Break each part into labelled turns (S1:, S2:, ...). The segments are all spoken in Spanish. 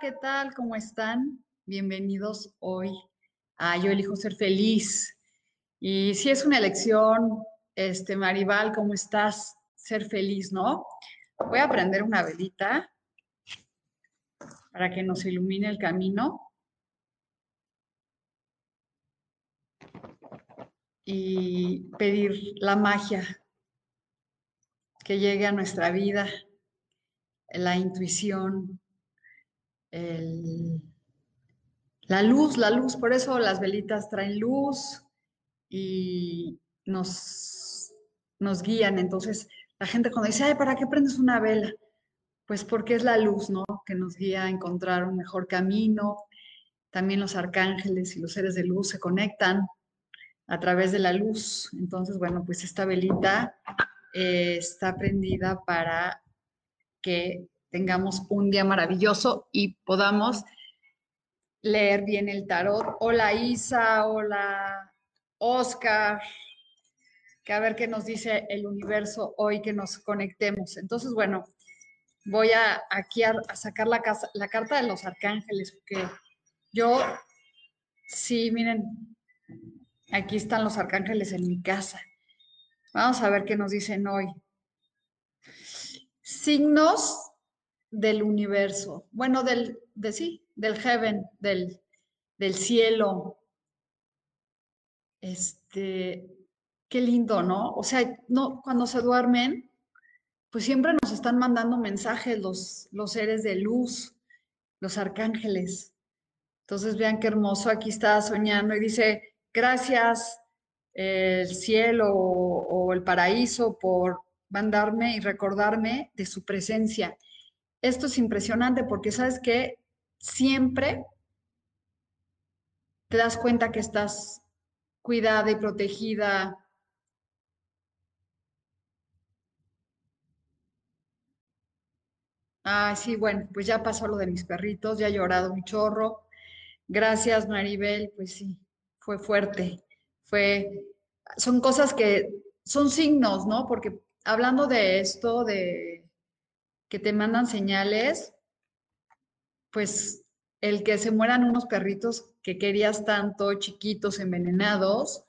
S1: ¿Qué tal? ¿Cómo están? Bienvenidos hoy a Yo elijo ser feliz. Y si es una elección, este Maribal, ¿cómo estás? Ser feliz, ¿no? Voy a prender una velita para que nos ilumine el camino. Y pedir la magia que llegue a nuestra vida, la intuición, la luz, la luz, por eso las velitas traen luz y nos, nos guían. Entonces, la gente cuando dice, ay, ¿para qué prendes una vela? Pues porque es la luz, ¿no? Que nos guía a encontrar un mejor camino. También los arcángeles y los seres de luz se conectan a través de la luz. Entonces, bueno, pues esta velita eh, está prendida para que tengamos un día maravilloso y podamos leer bien el tarot. Hola Isa, hola Oscar, que a ver qué nos dice el universo hoy que nos conectemos. Entonces, bueno, voy a aquí a, sacar la, la carta de los arcángeles, porque yo, sí, miren, aquí están los arcángeles en mi casa. Vamos a ver qué nos dicen hoy. Signos del universo, bueno, del, de sí, del heaven, del, del cielo. Este, qué lindo, ¿no? O sea, no, cuando se duermen, pues siempre nos están mandando mensajes los, los seres de luz, los arcángeles. Entonces vean qué hermoso, aquí está soñando y dice, gracias el cielo o el paraíso por mandarme y recordarme de su presencia esto es impresionante porque sabes que siempre te das cuenta que estás cuidada y protegida. Ah, sí, bueno, pues ya pasó lo de mis perritos, ya he llorado un chorro. Gracias, Maribel, pues sí, fue fuerte. Fue, son cosas que son signos, ¿no? Porque hablando de esto, de que te mandan señales, pues el que se mueran unos perritos que querías tanto, chiquitos, envenenados,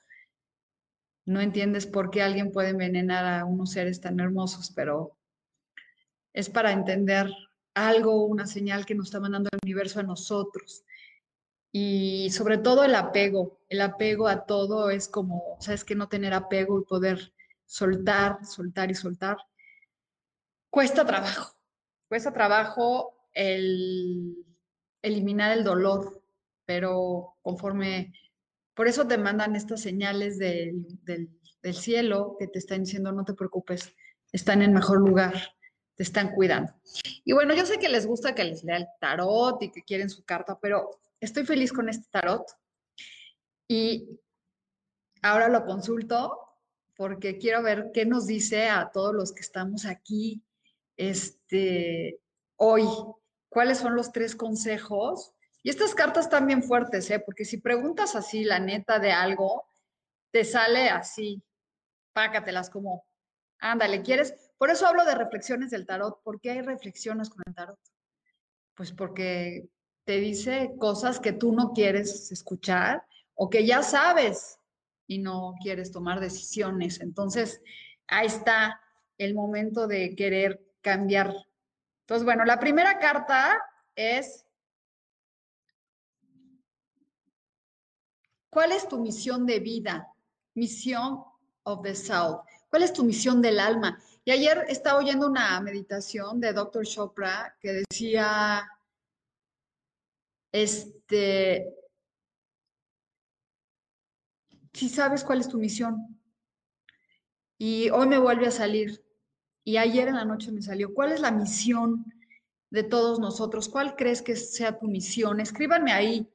S1: no entiendes por qué alguien puede envenenar a unos seres tan hermosos, pero es para entender algo, una señal que nos está mandando el universo a nosotros. Y sobre todo el apego, el apego a todo es como, sabes que no tener apego y poder soltar, soltar y soltar cuesta trabajo, cuesta trabajo el eliminar el dolor, pero conforme, por eso te mandan estas señales del, cielo que te están diciendo no te preocupes, están en mejor lugar, te están cuidando. Y bueno, yo sé que les gusta que les lea el tarot y que quieren su carta, pero estoy feliz con este tarot y ahora lo consulto porque quiero ver qué nos dice a todos los que estamos aquí este, hoy, cuáles son los tres consejos. Y estas cartas están bien fuertes, ¿eh? porque si preguntas así la neta de algo, te sale así, pácatelas como, ándale, ¿quieres? Por eso hablo de reflexiones del tarot. ¿Por qué hay reflexiones con el tarot? Pues porque te dice cosas que tú no quieres escuchar o que ya sabes y no quieres tomar decisiones. Entonces, ahí está el momento de querer cambiar. Entonces, bueno, la primera carta es, ¿cuál es tu misión de vida? Misión of the South. ¿Cuál es tu misión del alma? Y ayer estaba oyendo una meditación de Dr. Chopra que decía, este, si sabes cuál es tu misión. Y hoy me vuelve a salir, y ayer en la noche me salió, ¿cuál es la misión de todos nosotros? ¿Cuál crees que sea tu misión? Escríbanme ahí.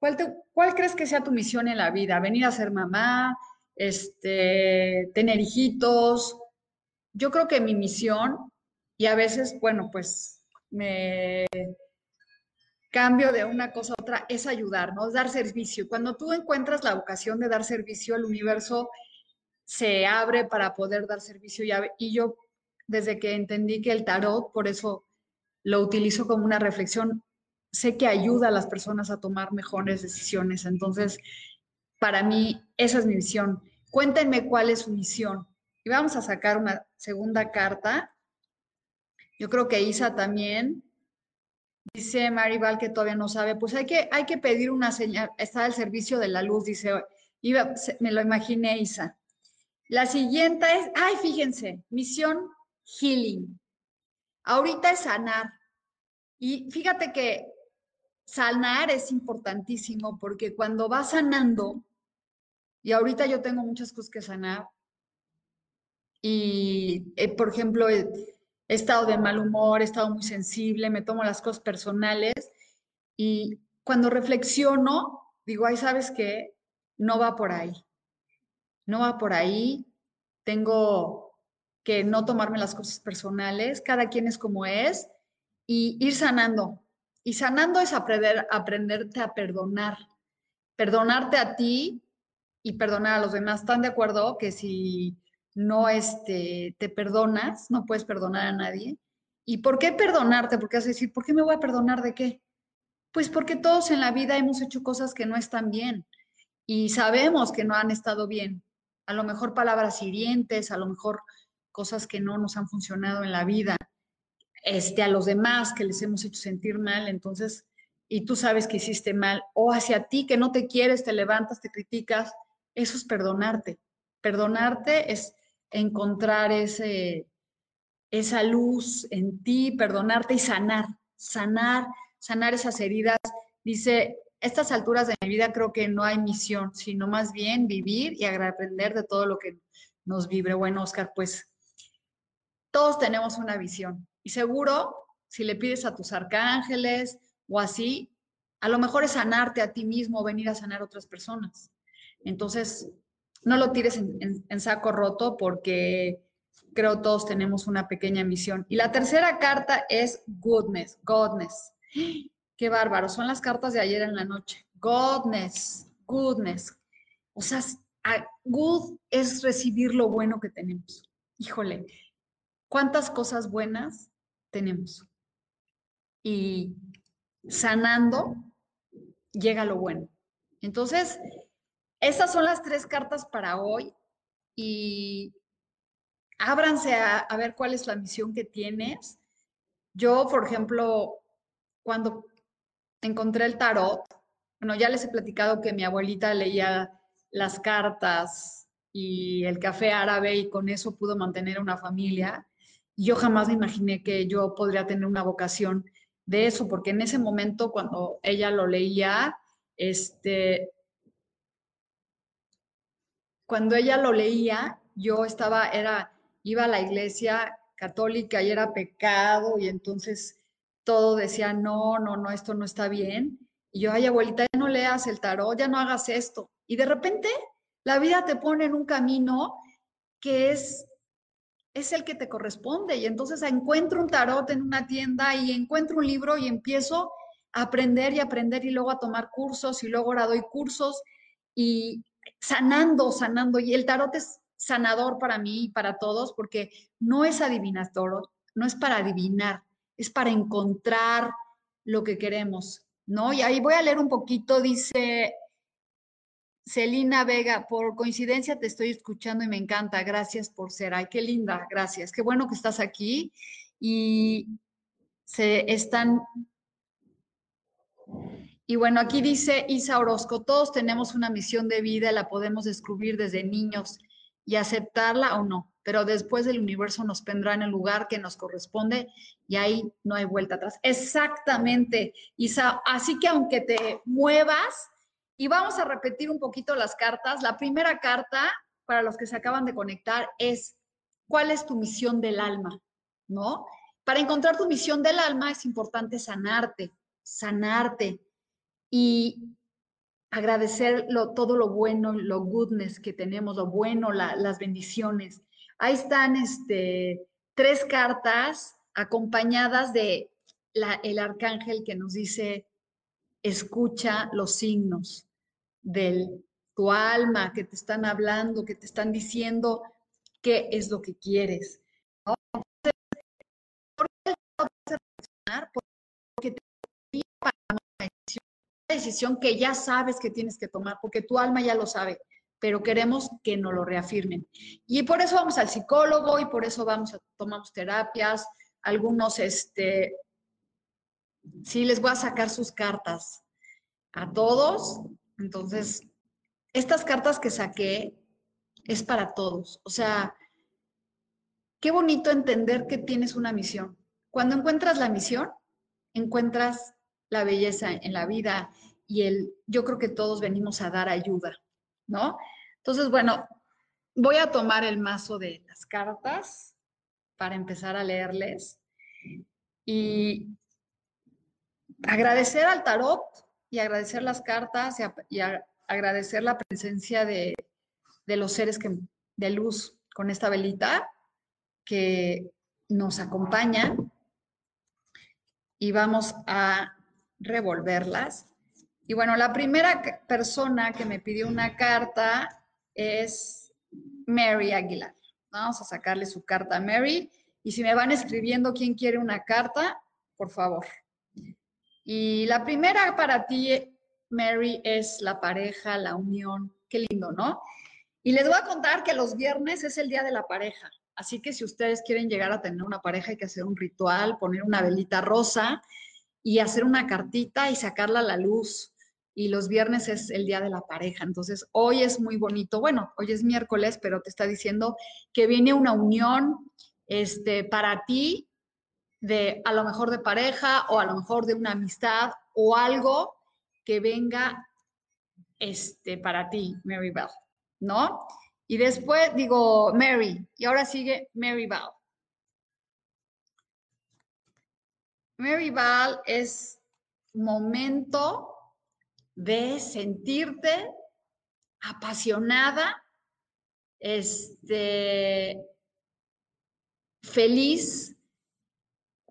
S1: ¿Cuál, ¿Cuál crees que sea tu misión en la vida? ¿Venir a ser mamá? Este, ¿Tener hijitos? yo creo que mi misión, y a veces, bueno, pues me cambio de una cosa a otra, es ayudarnos, dar servicio. Cuando tú encuentras la vocación de dar servicio, el universo se abre para poder dar servicio. Y yo, desde que entendí que el tarot, por eso lo utilizo como una reflexión, sé que ayuda a las personas a tomar mejores decisiones. Entonces, para mí, esa es mi misión. Cuéntenme cuál es su misión. Y vamos a sacar una segunda carta. Yo creo que Isa también. Dice Maribal que todavía no sabe. Pues hay que, hay que pedir una señal. Está al servicio de la luz, dice. Iba, me lo imaginé, Isa. La siguiente es, ay, fíjense, misión healing. Ahorita es sanar. Y fíjate que sanar es importantísimo porque cuando vas sanando, y ahorita yo tengo muchas cosas que sanar, y, eh, por ejemplo, he, estado de mal humor, he estado muy sensible, me tomo las cosas personales y cuando reflexiono, digo, ay, ¿sabes qué? No va por ahí. No va por ahí. Tengo que no tomarme las cosas personales, cada quien es como es, y ir sanando. Y sanando es aprender, aprenderte a perdonar, perdonarte a ti y perdonar a los demás. ¿Están de acuerdo que si no este, te perdonas, no puedes perdonar a nadie. ¿Y por qué perdonarte? Porque vas a decir, ¿por qué me voy a perdonar de qué? Pues porque todos en la vida hemos hecho cosas que no están bien y sabemos que no han estado bien. A lo mejor palabras hirientes, a lo mejor cosas que no nos han funcionado en la vida, este, a los demás que les hemos hecho sentir mal, entonces, y tú sabes que hiciste mal, o hacia ti que no te quieres, te levantas, te criticas, eso es perdonarte. Perdonarte es encontrar ese, esa luz en ti, perdonarte y sanar, sanar, sanar esas heridas. Dice, estas alturas de mi vida creo que no hay misión, sino más bien vivir y aprender de todo lo que nos vibre. Bueno, Oscar, pues todos tenemos una visión y seguro si le pides a tus arcángeles o así, a lo mejor es sanarte a ti mismo, venir a sanar a otras personas. Entonces, no lo tires en, saco roto porque creo todos tenemos una pequeña misión. Y la tercera carta es goodness, godness. Qué bárbaro, son las cartas de ayer en la noche. Godness, goodness. O sea, good es recibir lo bueno que tenemos. Híjole, ¿cuántas cosas buenas tenemos? Y sanando llega lo bueno. Entonces, esas son las tres cartas para hoy y ábranse a, ver cuál es la misión que tienes. Yo, por ejemplo, cuando encontré el tarot, bueno, ya les he platicado que mi abuelita leía las cartas y el café árabe y con eso pudo mantener una familia. Yo jamás me imaginé que yo podría tener una vocación de eso, porque en ese momento cuando ella lo leía, este, cuando ella lo leía, yo estaba, era, iba a la iglesia católica y era pecado y entonces todo decía, no, no, no, esto no está bien. Y yo, ay, abuelita, ya no leas el tarot, ya no hagas esto. Y de repente la vida te pone en un camino que es, es el que te corresponde. Y entonces encuentro un tarot en una tienda y encuentro un libro y empiezo a aprender y aprender y luego a tomar cursos y luego ahora doy cursos y sanando, sanando. Y el tarot es sanador para mí y para todos porque no es adivinador, no es para adivinar, es para encontrar lo que queremos, ¿no? Y ahí voy a leer un poquito, dice Celina Vega, por coincidencia te estoy escuchando y me encanta, gracias por ser, ay, qué linda, gracias, qué bueno que estás aquí y se están Y bueno, aquí dice Isa Orozco, todos tenemos una misión de vida, la podemos descubrir desde niños y aceptarla o no, pero después del universo nos vendrá en el lugar que nos corresponde y ahí no hay vuelta atrás. Exactamente, Isa. Así que aunque te muevas, y vamos a repetir un poquito las cartas, la primera carta, para los que se acaban de conectar, es ¿cuál es tu misión del alma? ¿No? Para encontrar tu misión del alma es importante sanarte, sanarte y agradecer todo lo bueno, lo goodness que tenemos, lo bueno, las bendiciones. Ahí están este, tres cartas acompañadas de el arcángel que nos dice, escucha los signos de tu alma que te están hablando, que te están diciendo qué es lo que quieres. Porque te para una decisión que ya sabes que tienes que tomar, porque tu alma ya lo sabe, pero queremos que nos lo reafirmen. Y por eso vamos al psicólogo y por eso vamos a tomamos terapias, algunos este sí les voy a sacar sus cartas a todos. Entonces, estas cartas que saqué es para todos. O sea, qué bonito entender que tienes una misión. Cuando encuentras la misión, encuentras la belleza en la vida y el, yo creo que todos venimos a dar ayuda, ¿no? Entonces, bueno, voy a tomar el mazo de las cartas para empezar a leerles y agradecer al tarot y agradecer las cartas y, agradecer la presencia de, de los seres de luz con esta velita que nos acompañan y vamos a revolverlas. Y bueno, la primera persona que me pidió una carta es Mary Aguilar. Vamos a sacarle su carta a Mary. Y si me van escribiendo quién quiere una carta, por favor. Y la primera para ti, Mary, es la pareja, la unión. Qué lindo, ¿no? Y les voy a contar que los viernes es el día de la pareja. Así que si ustedes quieren llegar a tener una pareja, hay que hacer un ritual, poner una velita rosa y hacer una cartita y sacarla a la luz. Y los viernes es el día de la pareja. Entonces, hoy es muy bonito. Bueno, hoy es miércoles, pero te está diciendo que viene una unión este, para ti, de a lo mejor de pareja o a lo mejor de una amistad o algo que venga este, para ti, Mary Bell, ¿no? Y después digo Mary, y ahora sigue Mary Val. Mary Val es momento de sentirte apasionada, este, feliz.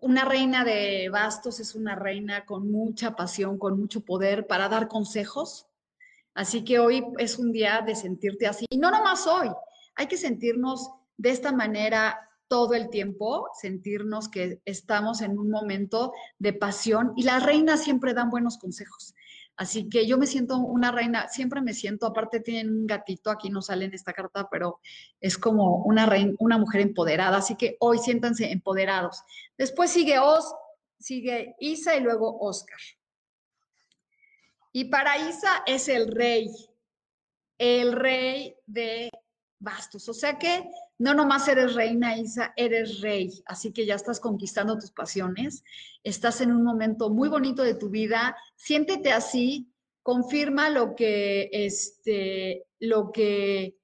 S1: Una reina de bastos es una reina con mucha pasión, con mucho poder para dar consejos, Así que hoy es un día de sentirte así. Y no nomás hoy, hay que sentirnos de esta manera todo el tiempo, sentirnos que estamos en un momento de pasión y las reinas siempre dan buenos consejos. Así que yo me siento una reina, siempre me siento, aparte tienen un gatito, aquí no sale en esta carta, pero es como una, reina, una mujer empoderada, así que hoy siéntanse empoderados. Después sigue sigue Isa y luego Oscar. Y para Isa es el rey, el rey de bastos. O sea que no nomás eres reina, Isa, eres rey. Así que ya estás conquistando tus pasiones, estás en un momento muy bonito de tu vida. Siéntete así, confirma lo que, este, lo que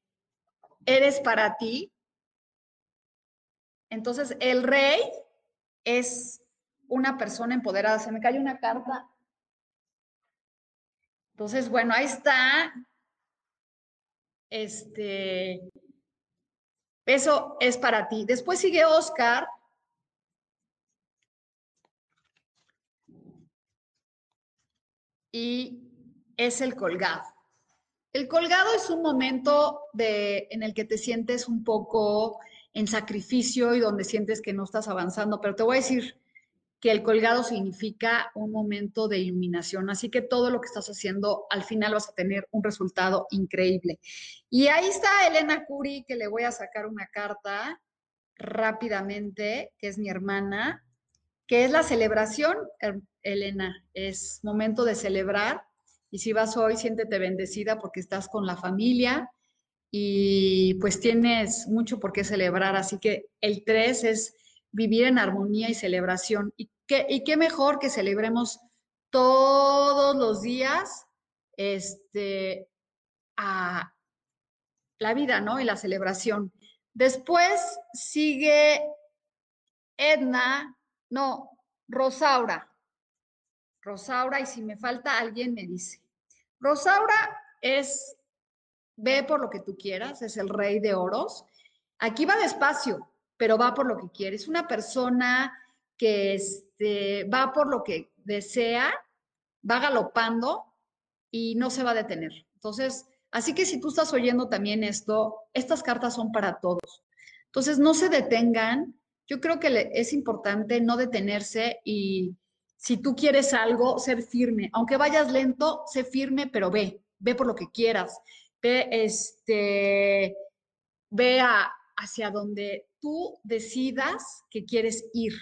S1: eres para ti. Entonces, el rey es una persona empoderada. Se me cae una carta entonces, bueno, ahí está. Este, eso es para ti. Después sigue Oscar. Y es el colgado. El colgado es un momento de, en el que te sientes un poco en sacrificio y donde sientes que no estás avanzando, pero te voy a decir, que el colgado significa un momento de iluminación. Así que todo lo que estás haciendo, al final vas a tener un resultado increíble. Y ahí está Elena Curi, que le voy a sacar una carta rápidamente, que es mi hermana. que es la celebración, Elena, es momento de celebrar. Y si vas hoy, siéntete bendecida porque estás con la familia y pues tienes mucho por qué celebrar. Así que el 3 es vivir en armonía y celebración. ¿Y qué, y qué mejor que celebremos todos los días este, a la vida, ¿no? Y la celebración. Después sigue Edna, no, Rosaura. Rosaura, y si me falta alguien me dice. Rosaura es, ve por lo que tú quieras, es el rey de oros. Aquí va despacio, pero va por lo que quiere. Es una persona que este, va por lo que desea, va galopando y no se va a detener. Entonces, así que si tú estás oyendo también esto, estas cartas son para todos. Entonces, no se detengan, yo creo que es importante no detenerse y si tú quieres algo, ser firme. Aunque vayas lento, sé firme, pero ve, ve por lo que quieras. Ve, este, ve hacia donde tú decidas que quieres ir.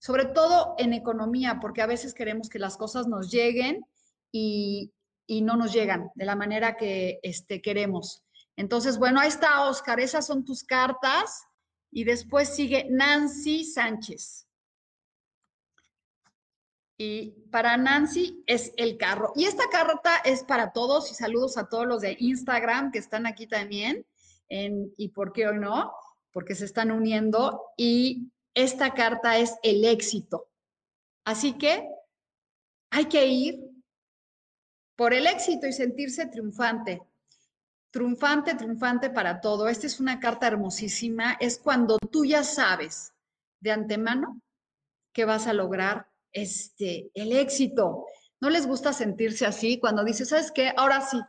S1: Sobre todo en economía, porque a veces queremos que las cosas nos lleguen y, no nos llegan de la manera que este, queremos. Entonces, bueno, ahí está, Oscar. Esas son tus cartas. Y después sigue Nancy Sánchez. Y para Nancy es el carro. Y esta carta es para todos y saludos a todos los de Instagram que están aquí también. y por qué hoy no, porque se están uniendo. Y esta carta es el éxito. Así que hay que ir por el éxito y sentirse triunfante triunfante, triunfante para todo. Esta es una carta hermosísima. Es cuando tú ya sabes de antemano que vas a lograr este, el éxito. ¿No les gusta sentirse así cuando dices, ¿sabes qué? Ahora sí,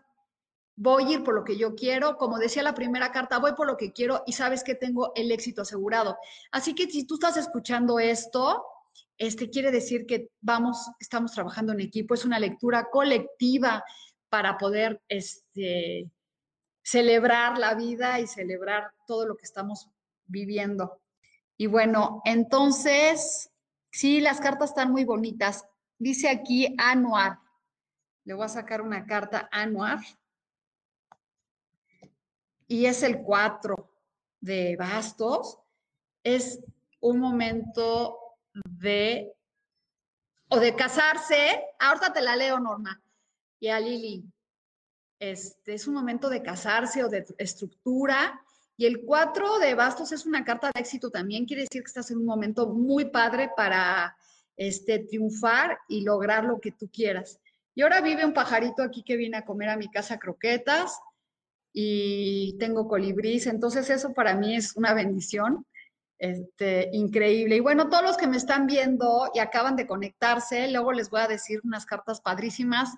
S1: voy a ir por lo que yo quiero. Como decía la primera carta, voy por lo que quiero y sabes que tengo el éxito asegurado. Así que si tú estás escuchando esto, este quiere decir que vamos, estamos trabajando en equipo. Es una lectura colectiva para poder este, celebrar la vida y celebrar todo lo que estamos viviendo. Y bueno, entonces, sí, las cartas están muy bonitas. Dice aquí anuar. Le voy a sacar una carta anuar. Y es el 4 de bastos. Es un momento de o de casarse. Ahorita te la leo, Norma. Y a Lili. Este, es un momento de casarse o de estructura. Y el 4 de bastos es una carta de éxito también, quiere decir que estás en un momento muy padre para este, triunfar y lograr lo que tú quieras. Y ahora vive un pajarito aquí que viene a comer a mi casa croquetas y tengo colibrís, entonces eso para mí es una bendición. Este, increíble. Y bueno, todos los que me están viendo y acaban de conectarse, luego les voy a decir unas cartas padrísimas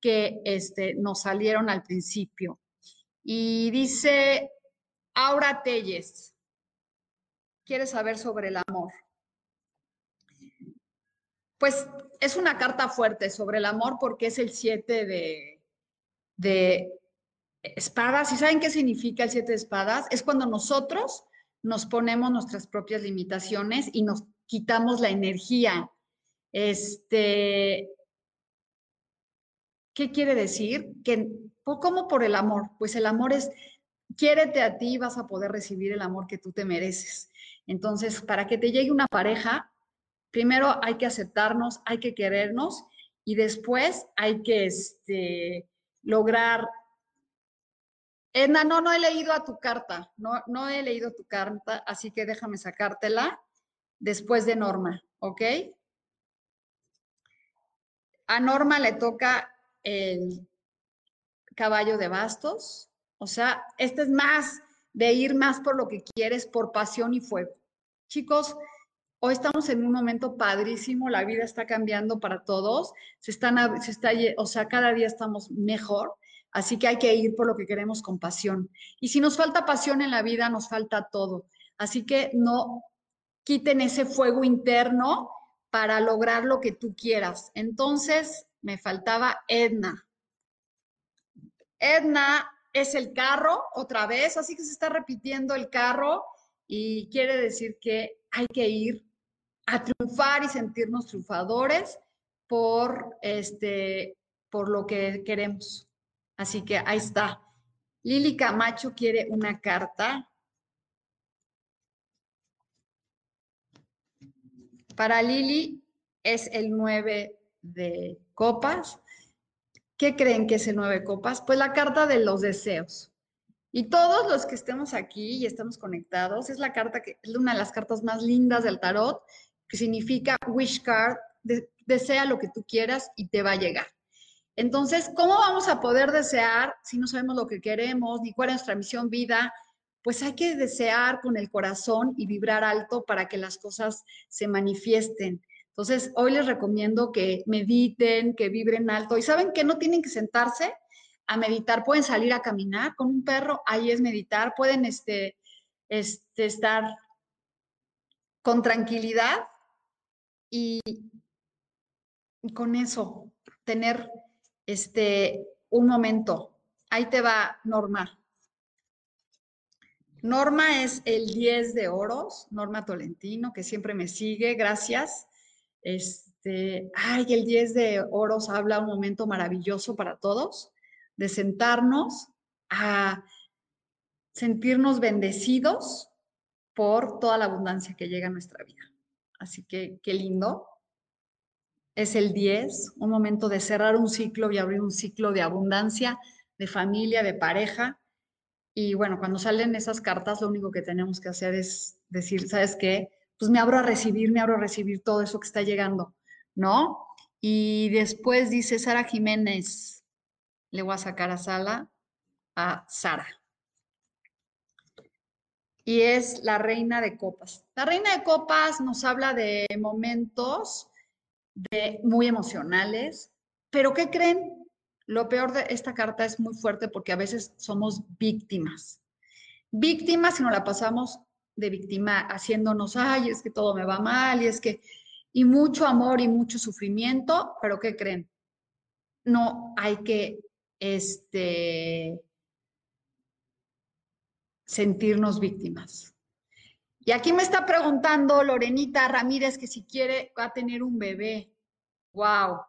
S1: que este, nos salieron al principio. Y dice Aura Telles, quiere saber sobre el amor. Pues es una carta fuerte sobre el amor porque es el 7 de, de espadas. ¿Y saben qué significa el 7 de espadas? Es cuando nosotros nos ponemos nuestras propias limitaciones y nos quitamos la energía. Este, ¿Qué quiere decir? Que, ¿Cómo por el amor? Pues el amor es, quiérete a ti, vas a poder recibir el amor que tú te mereces. Entonces, para que te llegue una pareja, primero hay que aceptarnos, hay que querernos y después hay que este, lograr... Edna, no, no he leído a tu carta, no, no he leído tu carta, así que déjame sacártela después de Norma, ¿ok? A Norma le toca el caballo de bastos. O sea, este es más de ir más por lo que quieres, por pasión y fuego. Chicos, hoy estamos en un momento padrísimo, la vida está cambiando para todos, se están, se está, o sea, cada día estamos mejor, así que hay que ir por lo que queremos con pasión. Y si nos falta pasión en la vida, nos falta todo. Así que no quiten ese fuego interno para lograr lo que tú quieras. Entonces, me faltaba Edna. Edna es el carro otra vez, así que se está repitiendo el carro y quiere decir que hay que ir a triunfar y sentirnos triunfadores por, este, por lo que queremos. Así que ahí está. Lili Camacho quiere una carta. Para Lili es el 9 de copas. ¿Qué creen que es el 9 de copas? Pues la carta de los deseos. Y todos los que estemos aquí y estamos conectados, es la carta que es una de las cartas más lindas del tarot, que significa wish card, desea lo que tú quieras y te va a llegar. Entonces, ¿cómo vamos a poder desear si no sabemos lo que queremos ni cuál es nuestra misión vida? Pues hay que desear con el corazón y vibrar alto para que las cosas se manifiesten. Entonces, hoy les recomiendo que mediten, que vibren alto. Y saben que no tienen que sentarse a meditar, pueden salir a caminar con un perro, ahí es meditar, pueden este, este, estar con tranquilidad y, con eso tener este, un momento. Ahí te va Norma. Norma es el 10 de oros, Norma Tolentino, que siempre me sigue, gracias. Este, ay, el 10 de oros habla un momento maravilloso para todos de sentarnos a sentirnos bendecidos por toda la abundancia que llega a nuestra vida. Así que qué lindo. Es el 10, un momento de cerrar un ciclo y abrir un ciclo de abundancia, de familia, de pareja. Y bueno, cuando salen esas cartas, lo único que tenemos que hacer es decir, ¿sabes qué? Pues me abro a recibir, me abro a recibir todo eso que está llegando, ¿no? Y después dice Sara Jiménez, le voy a sacar a sala a Sara. Y es la reina de copas. La reina de copas nos habla de momentos de, muy emocionales, pero ¿qué creen? Lo peor de esta carta es muy fuerte porque a veces somos víctimas. Víctimas si nos la pasamos de víctima haciéndonos, ay, es que todo me va mal y es que, y mucho amor y mucho sufrimiento, pero ¿qué creen? No hay que este, sentirnos víctimas. Y aquí me está preguntando Lorenita Ramírez que si quiere va a tener un bebé. Wow.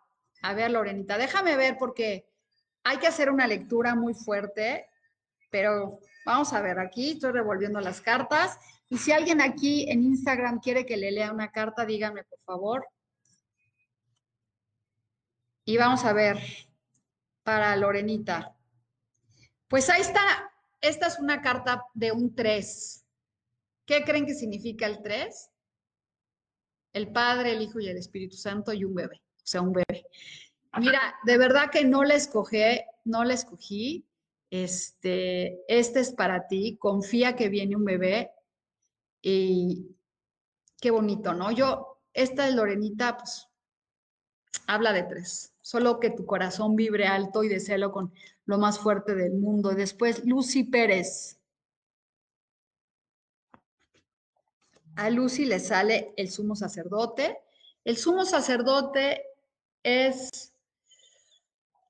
S1: A ver, Lorenita, déjame ver porque hay que hacer una lectura muy fuerte, pero vamos a ver, aquí estoy revolviendo las cartas. Y si alguien aquí en Instagram quiere que le lea una carta, díganme por favor. Y vamos a ver para Lorenita. Pues ahí está, esta es una carta de un 3. ¿Qué creen que significa el 3? El Padre, el Hijo y el Espíritu Santo y un bebé, o sea, un bebé. Mira, de verdad que no la escogí, no la escogí. Este, este es para ti, confía que viene un bebé y qué bonito, ¿no? Yo, esta de Lorenita, pues, habla de tres solo que tu corazón vibre alto y deséalo con lo más fuerte del mundo. Después, Lucy Pérez. A Lucy le sale el sumo sacerdote. El sumo sacerdote es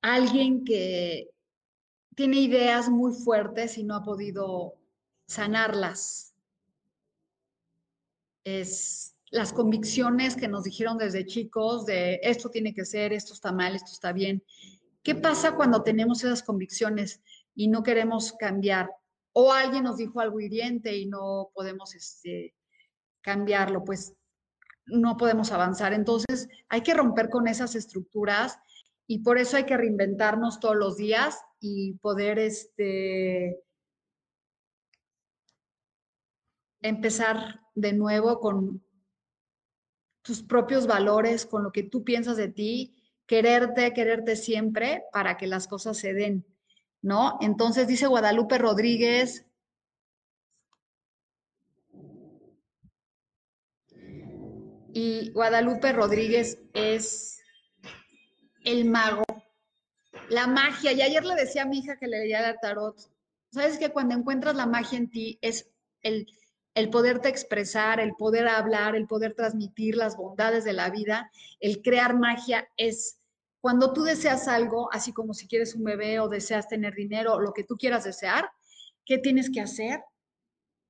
S1: alguien que tiene ideas muy fuertes y no ha podido sanarlas. Es las convicciones que nos dijeron desde chicos de esto tiene que ser, esto está mal, esto está bien. ¿Qué pasa cuando tenemos esas convicciones y no queremos cambiar? O alguien nos dijo algo hiriente y no podemos este, cambiarlo, pues no podemos avanzar. Entonces hay que romper con esas estructuras y por eso hay que reinventarnos todos los días y poder este, empezar de nuevo con tus propios valores, con lo que tú piensas de ti, quererte, quererte siempre para que las cosas se den, ¿no? Entonces dice Guadalupe Rodríguez, y Guadalupe Rodríguez es el mago, la magia. Y ayer le decía a mi hija que le leía el tarot, sabes que cuando encuentras la magia en ti es el el poderte expresar, el poder hablar, el poder transmitir las bondades de la vida, el crear magia es cuando tú deseas algo, así como si quieres un bebé o deseas tener dinero lo que tú quieras desear, ¿qué tienes que hacer?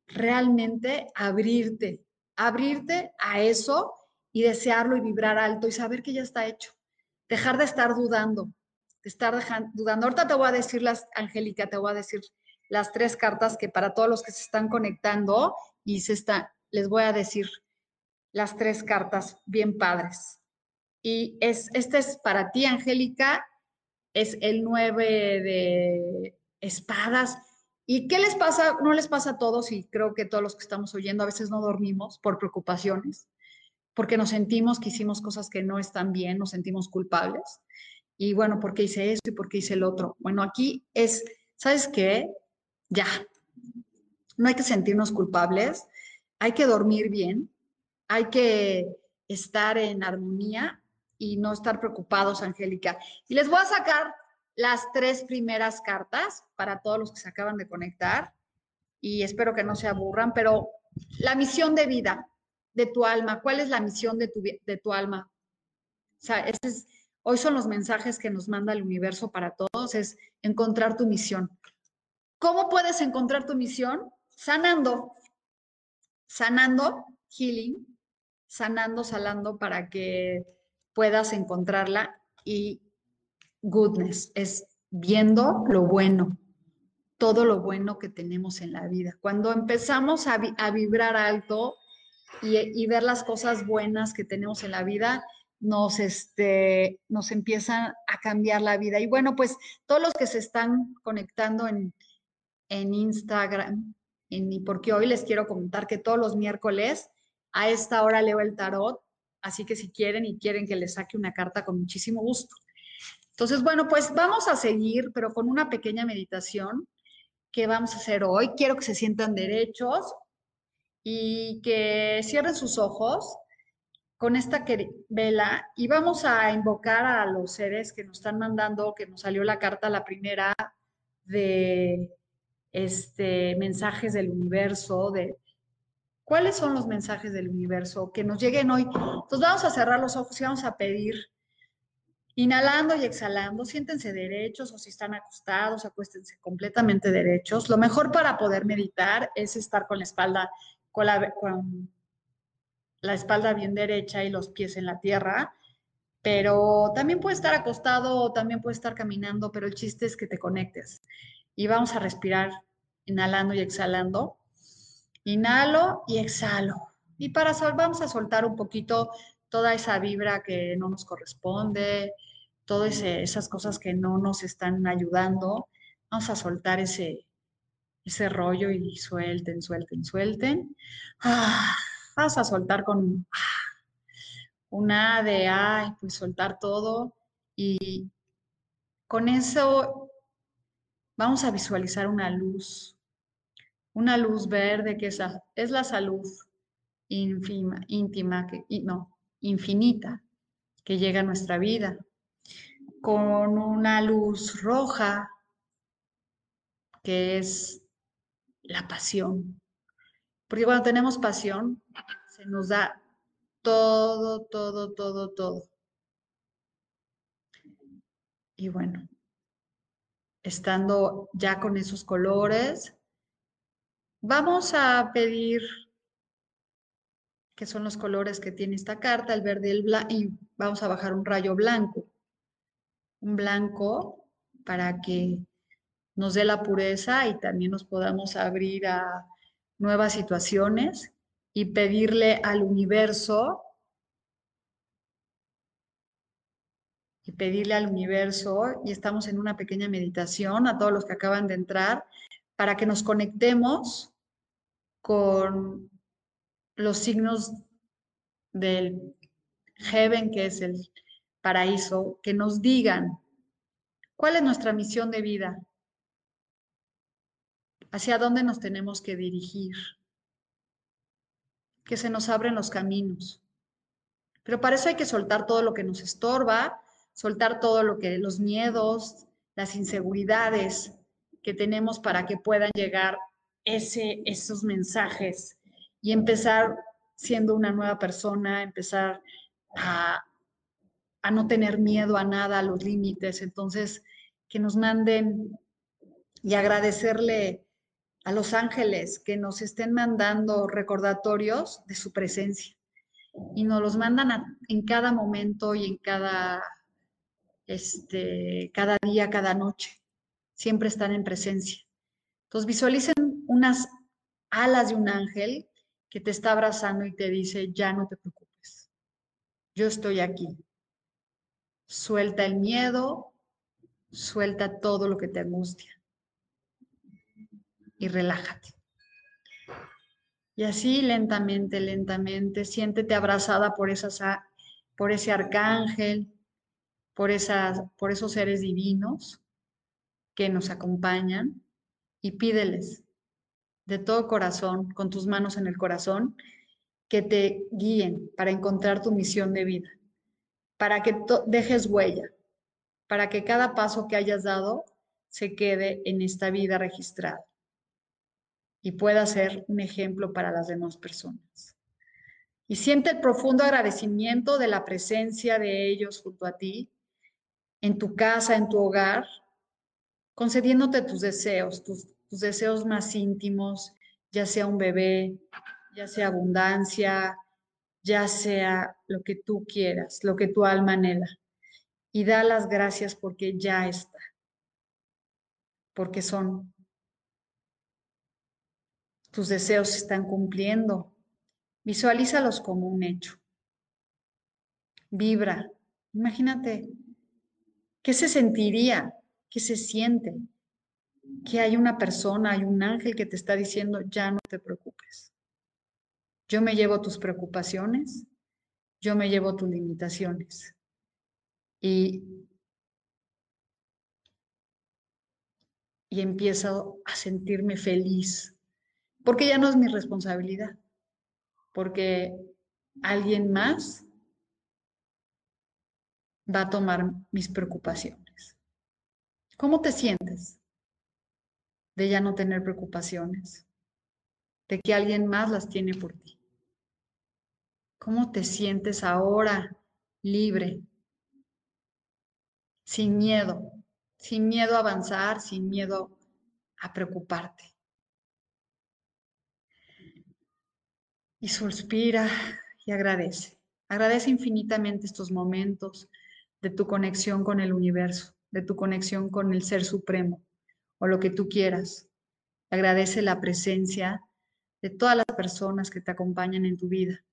S1: Realmente abrirte, abrirte a eso y desearlo y vibrar alto y saber que ya está hecho. Dejar de estar dudando, de estar dudando. Ahorita te voy a decir las, Angélica, te voy a decir las tres cartas que para todos los que se están conectando y se está, les voy a decir las tres cartas bien padres. Y es, este es para ti, Angélica, es el nueve de espadas. ¿Y qué les pasa? No les pasa a todos y creo que todos los que estamos oyendo a veces no dormimos por preocupaciones, porque nos sentimos que hicimos cosas que no están bien, nos sentimos culpables. Y bueno, ¿por qué hice esto y por qué hice el otro? Bueno, aquí es, ¿sabes qué? Ya, no hay que sentirnos culpables, hay que dormir bien, hay que estar en armonía y no estar preocupados, Angélica. Y les voy a sacar las tres primeras cartas para todos los que se acaban de conectar y espero que no se aburran, pero la misión de vida de tu alma, ¿cuál es la misión de tu, de tu alma? O sea, hoy son los mensajes que nos manda el universo para todos, es encontrar tu misión. ¿Cómo puedes encontrar tu misión? Sanando, sanando, healing, sanando, salando para que puedas encontrarla y goodness es viendo lo bueno, todo lo bueno que tenemos en la vida. Cuando empezamos a, vibrar alto y, ver las cosas buenas que tenemos en la vida, nos, este, nos empiezan a cambiar la vida. Y bueno, pues todos los que se están conectando en, en Instagram, y porque hoy les quiero comentar que todos los miércoles a esta hora leo el tarot, así que si quieren y quieren que les saque una carta con muchísimo gusto. Entonces, bueno, pues vamos a seguir, pero con una pequeña meditación que vamos a hacer hoy. Quiero que se sientan derechos y que cierren sus ojos con esta vela y vamos a invocar a los seres que nos están mandando, que nos salió la carta, la primera de este, mensajes del universo, de cuáles son los mensajes del universo que nos lleguen hoy. Entonces vamos a cerrar los ojos y vamos a pedir Inhalando y exhalando, siéntense derechos o si están acostados, acuéstense completamente derechos. Lo mejor para poder meditar es estar con la espalda, bien derecha y los pies en la tierra, pero también puede estar acostado o también puede estar caminando, pero el chiste es que te conectes. Y vamos a respirar inhalando y exhalando. Inhalo y exhalo. Y para vamos a soltar un poquito toda esa vibra que no nos corresponde, todas esas cosas que no nos están ayudando. Vamos a soltar ese, ese rollo y suelten, suelten, suelten. Ah, vamos a soltar con una de, ay, pues soltar todo y con eso vamos a visualizar una luz, una luz verde que es la, es la salud ínfima, íntima, que, no, infinita que llega a nuestra vida, con una luz roja que es la pasión. Porque cuando tenemos pasión, se nos da todo, todo, todo, todo. Y bueno, estando ya con esos colores, vamos a pedir que son los colores que tiene esta carta, el verde el blanco, y vamos a bajar un rayo blanco. Un blanco para que nos dé la pureza y también nos podamos abrir a nuevas situaciones y pedirle al universo y pedirle al universo, y estamos en una pequeña meditación a todos los que acaban de entrar, para que nos conectemos con los signos del heaven, que es el paraíso, que nos digan cuál es nuestra misión de vida, hacia dónde nos tenemos que dirigir, que se nos abren los caminos. Pero para eso hay que soltar todo lo que nos estorba, soltar todo lo que los miedos, las inseguridades que tenemos para que puedan llegar ese, esos mensajes y empezar siendo una nueva persona, empezar a, no tener miedo a nada, a los límites. Entonces, que nos manden y agradecerle a los ángeles que nos estén mandando recordatorios de su presencia y nos los mandan en cada momento y en cada, este, cada día, cada noche. Siempre están en presencia. Entonces visualicen unas alas de un ángel que te está abrazando y te dice, ya no te preocupes, yo estoy aquí. Suelta el miedo, suelta todo lo que te angustia y relájate. Y así lentamente, lentamente, siéntete abrazada por, esas, por ese arcángel, por, esas, por esos seres divinos que nos acompañan y pídeles de todo corazón, con tus manos en el corazón, que te guíen para encontrar tu misión de vida, para que dejes huella, para que cada paso que hayas dado se quede en esta vida registrada y pueda ser un ejemplo para las demás personas. Y siente el profundo agradecimiento de la presencia de ellos junto a ti, en tu casa, en tu hogar, concediéndote tus deseos, tus, deseos más íntimos, ya sea un bebé, ya sea abundancia, ya sea lo que tú quieras, lo que tu alma anhela. Y da las gracias porque ya está, porque son tus deseos se están cumpliendo. Visualízalos como un hecho. Vibra. Imagínate qué se sentiría, qué se siente, que hay una persona, hay un ángel que te está diciendo, ya no te preocupes. Yo me llevo tus preocupaciones, yo me llevo tus limitaciones. Y, y empiezo a sentirme feliz porque ya no es mi responsabilidad, porque alguien más va a tomar mis preocupaciones. ¿Cómo te sientes de ya no tener preocupaciones? De que alguien más las tiene por ti. ¿Cómo te sientes ahora libre? Sin miedo, sin miedo a avanzar, sin miedo a preocuparte. y suspira y agradece. Agradece infinitamente estos momentos de tu conexión con el universo, de tu conexión con el Ser Supremo o lo que tú quieras. Agradece la presencia de todas las personas que te acompañan en tu vida,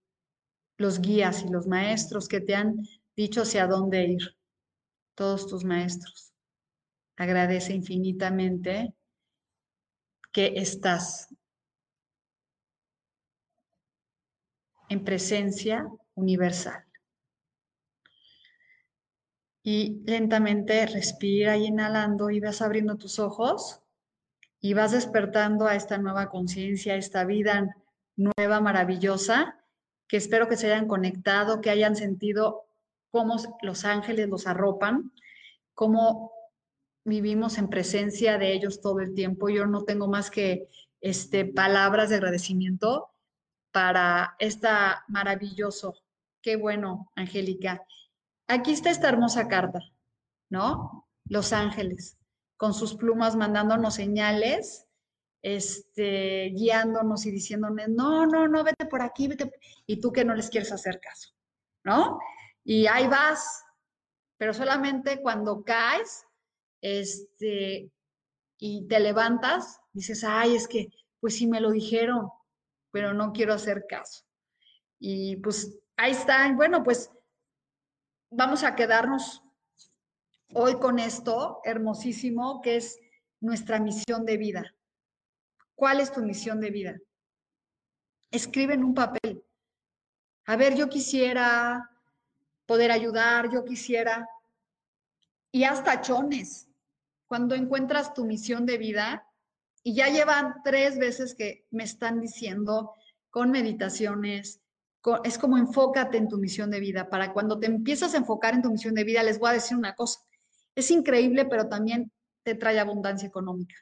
S1: los guías y los maestros que te han dicho hacia dónde ir, todos tus maestros. Agradece infinitamente que estás en presencia universal. Y lentamente respira y inhalando y vas abriendo tus ojos y vas despertando a esta nueva conciencia, esta vida nueva, maravillosa, que espero que se hayan conectado, que hayan sentido cómo los ángeles los arropan, cómo vivimos en presencia de ellos todo el tiempo. Yo no tengo más que este, palabras de agradecimiento para esta maravilloso. Qué bueno, Angélica. Aquí está esta hermosa carta, ¿no? Los ángeles, con sus plumas mandándonos señales, este, guiándonos y diciéndonos, no, no, no, vete por aquí, vete. Y tú que no les quieres hacer caso, ¿no? Y ahí vas, pero solamente cuando caes, este, y te levantas, dices, ay, es que, pues sí me lo dijeron, pero no quiero hacer caso. Y pues ahí está. Bueno, pues vamos a quedarnos hoy con esto hermosísimo que es nuestra misión de vida. ¿Cuál es tu misión de vida? Escribe en un papel. A ver, yo quisiera poder ayudar, yo quisiera. Y hasta chones. Cuando encuentras tu misión de vida, y ya llevan tres veces que me están diciendo con meditaciones, es como enfócate en tu misión de vida. Para cuando te empiezas a enfocar en tu misión de vida, les voy a decir una cosa. Es increíble, pero también te trae abundancia económica.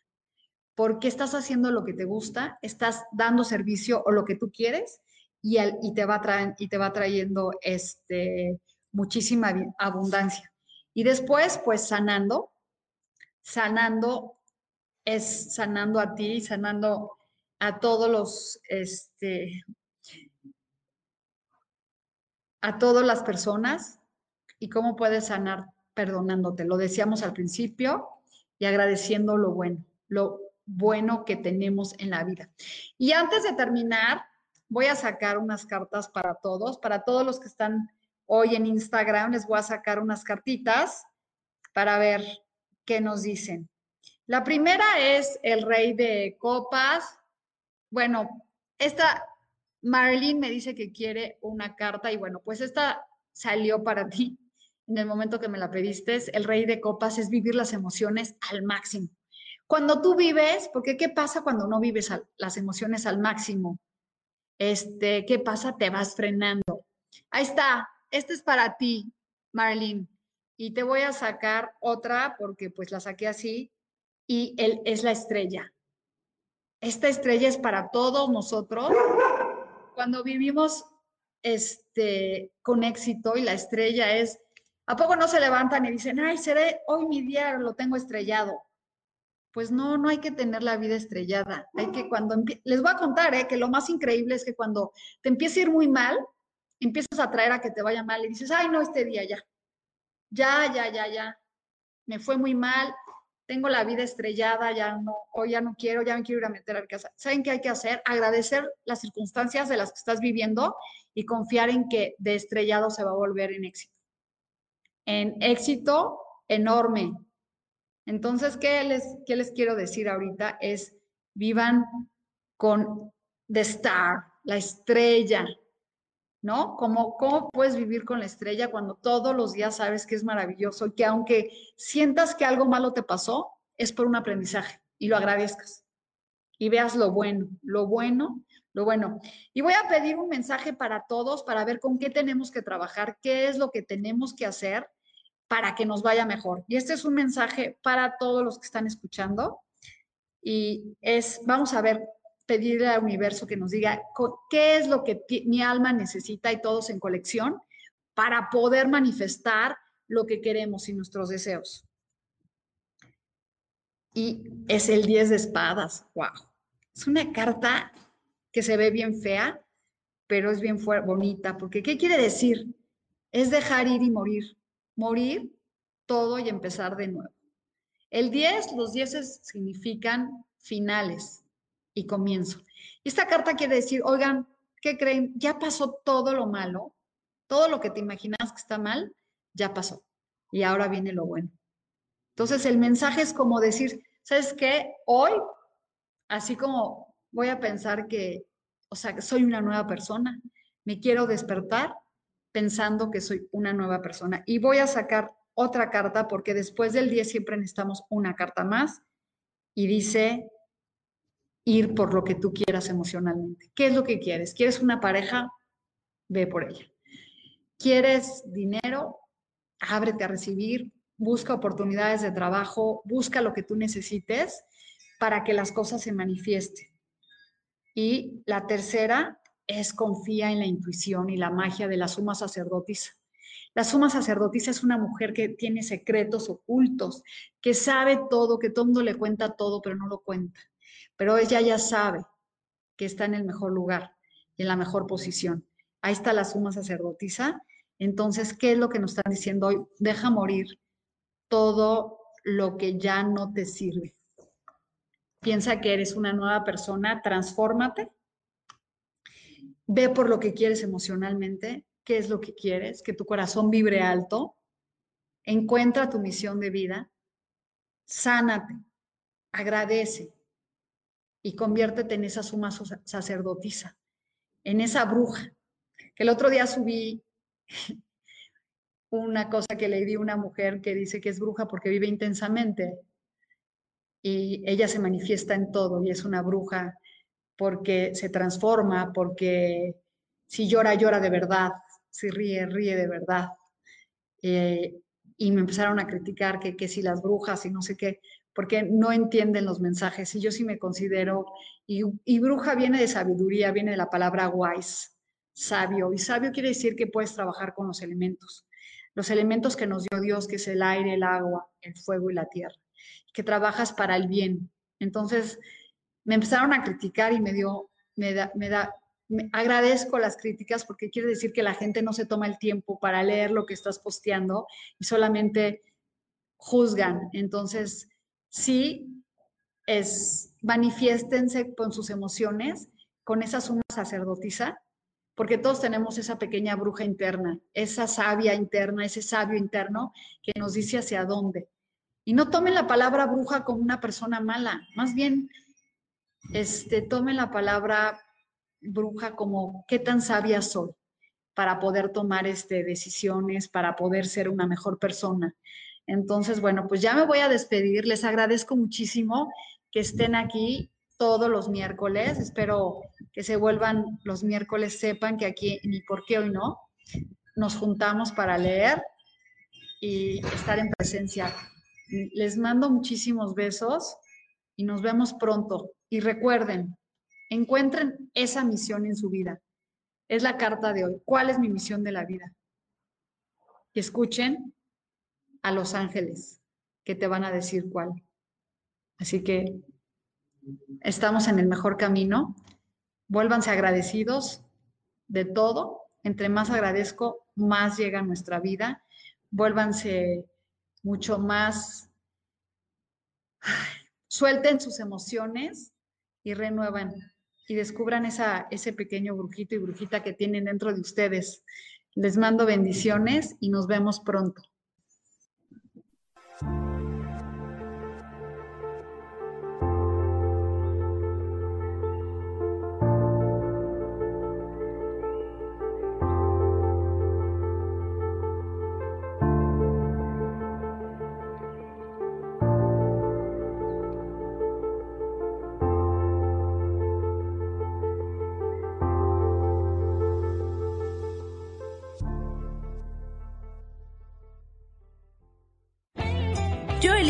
S1: Porque estás haciendo lo que te gusta, estás dando servicio o lo que tú quieres y, y, te, va y te va trayendo este, muchísima abundancia. Y después, pues sanando, sanando es sanando a ti, sanando a todos los, este, a todas las personas y cómo puedes sanar perdonándote. Lo decíamos al principio y agradeciendo lo bueno, lo bueno que tenemos en la vida. Y antes de terminar, voy a sacar unas cartas para todos, para todos los que están hoy en Instagram, les voy a sacar unas cartitas para ver qué nos dicen. La primera es el rey de copas. Bueno, esta Marilyn me dice que quiere una carta y bueno, pues esta salió para ti en el momento que me la pediste. El rey de copas es vivir las emociones al máximo. Cuando tú vives, porque ¿qué pasa cuando no vives las emociones al máximo? Este, ¿qué pasa? Te vas frenando. Ahí está, este es para ti, Marilyn. Y te voy a sacar otra porque pues la saqué así y él es la estrella. Esta estrella es para todos nosotros cuando vivimos este, con éxito y la estrella es, ¿a poco no se levantan y dicen, ay, seré, hoy mi día lo tengo estrellado? Pues no, no hay que tener la vida estrellada. Hay que cuando, les voy a contar, ¿eh? que lo más increíble es que cuando te empieza a ir muy mal, empiezas a traer a que te vaya mal y dices, ay, no, este día ya, ya, ya, ya, ya, me fue muy mal, tengo la vida estrellada, ya no, hoy ya no quiero, ya me quiero ir a meter a casa. ¿Saben qué hay que hacer? Agradecer las circunstancias de las que estás viviendo y confiar en que de estrellado se va a volver en éxito. En éxito enorme. Entonces, ¿qué les, qué les quiero decir ahorita? Es vivan con The Star, la estrella, ¿no? ¿Cómo, ¿Cómo puedes vivir con la estrella cuando todos los días sabes que es maravilloso y que aunque sientas que algo malo te pasó, es por un aprendizaje y lo agradezcas y veas lo bueno, lo bueno, lo bueno. Y voy a pedir un mensaje para todos para ver con qué tenemos que trabajar, qué es lo que tenemos que hacer para que nos vaya mejor. Y este es un mensaje para todos los que están escuchando y es, vamos a ver pedirle al universo que nos diga qué es lo que mi alma necesita y todos en colección para poder manifestar lo que queremos y nuestros deseos. Y es el 10 de espadas. Wow. Es una carta que se ve bien fea, pero es bien bonita, porque ¿qué quiere decir? Es dejar ir y morir. Morir todo y empezar de nuevo. El 10, los 10 significan finales, y comienzo. Esta carta quiere decir, oigan, ¿qué creen? Ya pasó todo lo malo, todo lo que te imaginas que está mal, ya pasó. Y ahora viene lo bueno. Entonces el mensaje es como decir, ¿sabes qué? Hoy, así como voy a pensar que, o sea, que soy una nueva persona, me quiero despertar pensando que soy una nueva persona. Y voy a sacar otra carta porque después del 10 siempre necesitamos una carta más. Y dice, ir por lo que tú quieras emocionalmente. ¿Qué es lo que quieres? ¿Quieres una pareja? Ve por ella. ¿Quieres dinero? Ábrete a recibir, busca oportunidades de trabajo, busca lo que tú necesites para que las cosas se manifiesten. Y la tercera es confía en la intuición y la magia de la suma sacerdotisa. La suma sacerdotisa es una mujer que tiene secretos ocultos, que sabe todo, que todo mundo le cuenta todo, pero no lo cuenta pero ella ya sabe que está en el mejor lugar y en la mejor posición. Ahí está la suma sacerdotisa. Entonces, ¿qué es lo que nos están diciendo hoy? Deja morir todo lo que ya no te sirve. Piensa que eres una nueva persona, transfórmate. Ve por lo que quieres emocionalmente, qué es lo que quieres, que tu corazón vibre alto. Encuentra tu misión de vida. Sánate. Agradece y conviértete en esa suma sacerdotisa, en esa bruja. Que el otro día subí una cosa que le di a una mujer que dice que es bruja porque vive intensamente y ella se manifiesta en todo y es una bruja porque se transforma, porque si llora, llora de verdad, si ríe, ríe de verdad. Eh, y me empezaron a criticar que, que si las brujas y no sé qué porque no entienden los mensajes. Y yo sí me considero, y, bruja viene de sabiduría, viene de la palabra wise, sabio. Y sabio quiere decir que puedes trabajar con los elementos. Los elementos que nos dio Dios, que es el aire, el agua, el fuego y la tierra. Que trabajas para el bien. Entonces, me empezaron a criticar y me dio, me da, me da, agradezco las críticas porque quiere decir que la gente no se toma el tiempo para leer lo que estás posteando y solamente juzgan. Entonces, sí, es, manifiéstense con sus emociones, con esa suma sacerdotisa, porque todos tenemos esa pequeña bruja interna, esa sabia interna, ese sabio interno que nos dice hacia dónde. Y no tomen la palabra bruja como una persona mala, más bien este, tomen la palabra bruja como qué tan sabia soy para poder tomar este, decisiones, para poder ser una mejor persona. Entonces, bueno, pues ya me voy a despedir. Les agradezco muchísimo que estén aquí todos los miércoles. Espero que se vuelvan los miércoles, sepan que aquí ni por qué hoy no. Nos juntamos para leer y estar en presencia. Les mando muchísimos besos y nos vemos pronto. Y recuerden, encuentren esa misión en su vida. Es la carta de hoy. ¿Cuál es mi misión de la vida? Y escuchen a los ángeles que te van a decir cuál. Así que estamos en el mejor camino. Vuélvanse agradecidos de todo. Entre más agradezco, más llega a nuestra vida. Vuélvanse mucho más, suelten sus emociones y renuevan y descubran esa, ese pequeño brujito y brujita que tienen dentro de ustedes. Les mando bendiciones y nos vemos pronto.
S2: Yo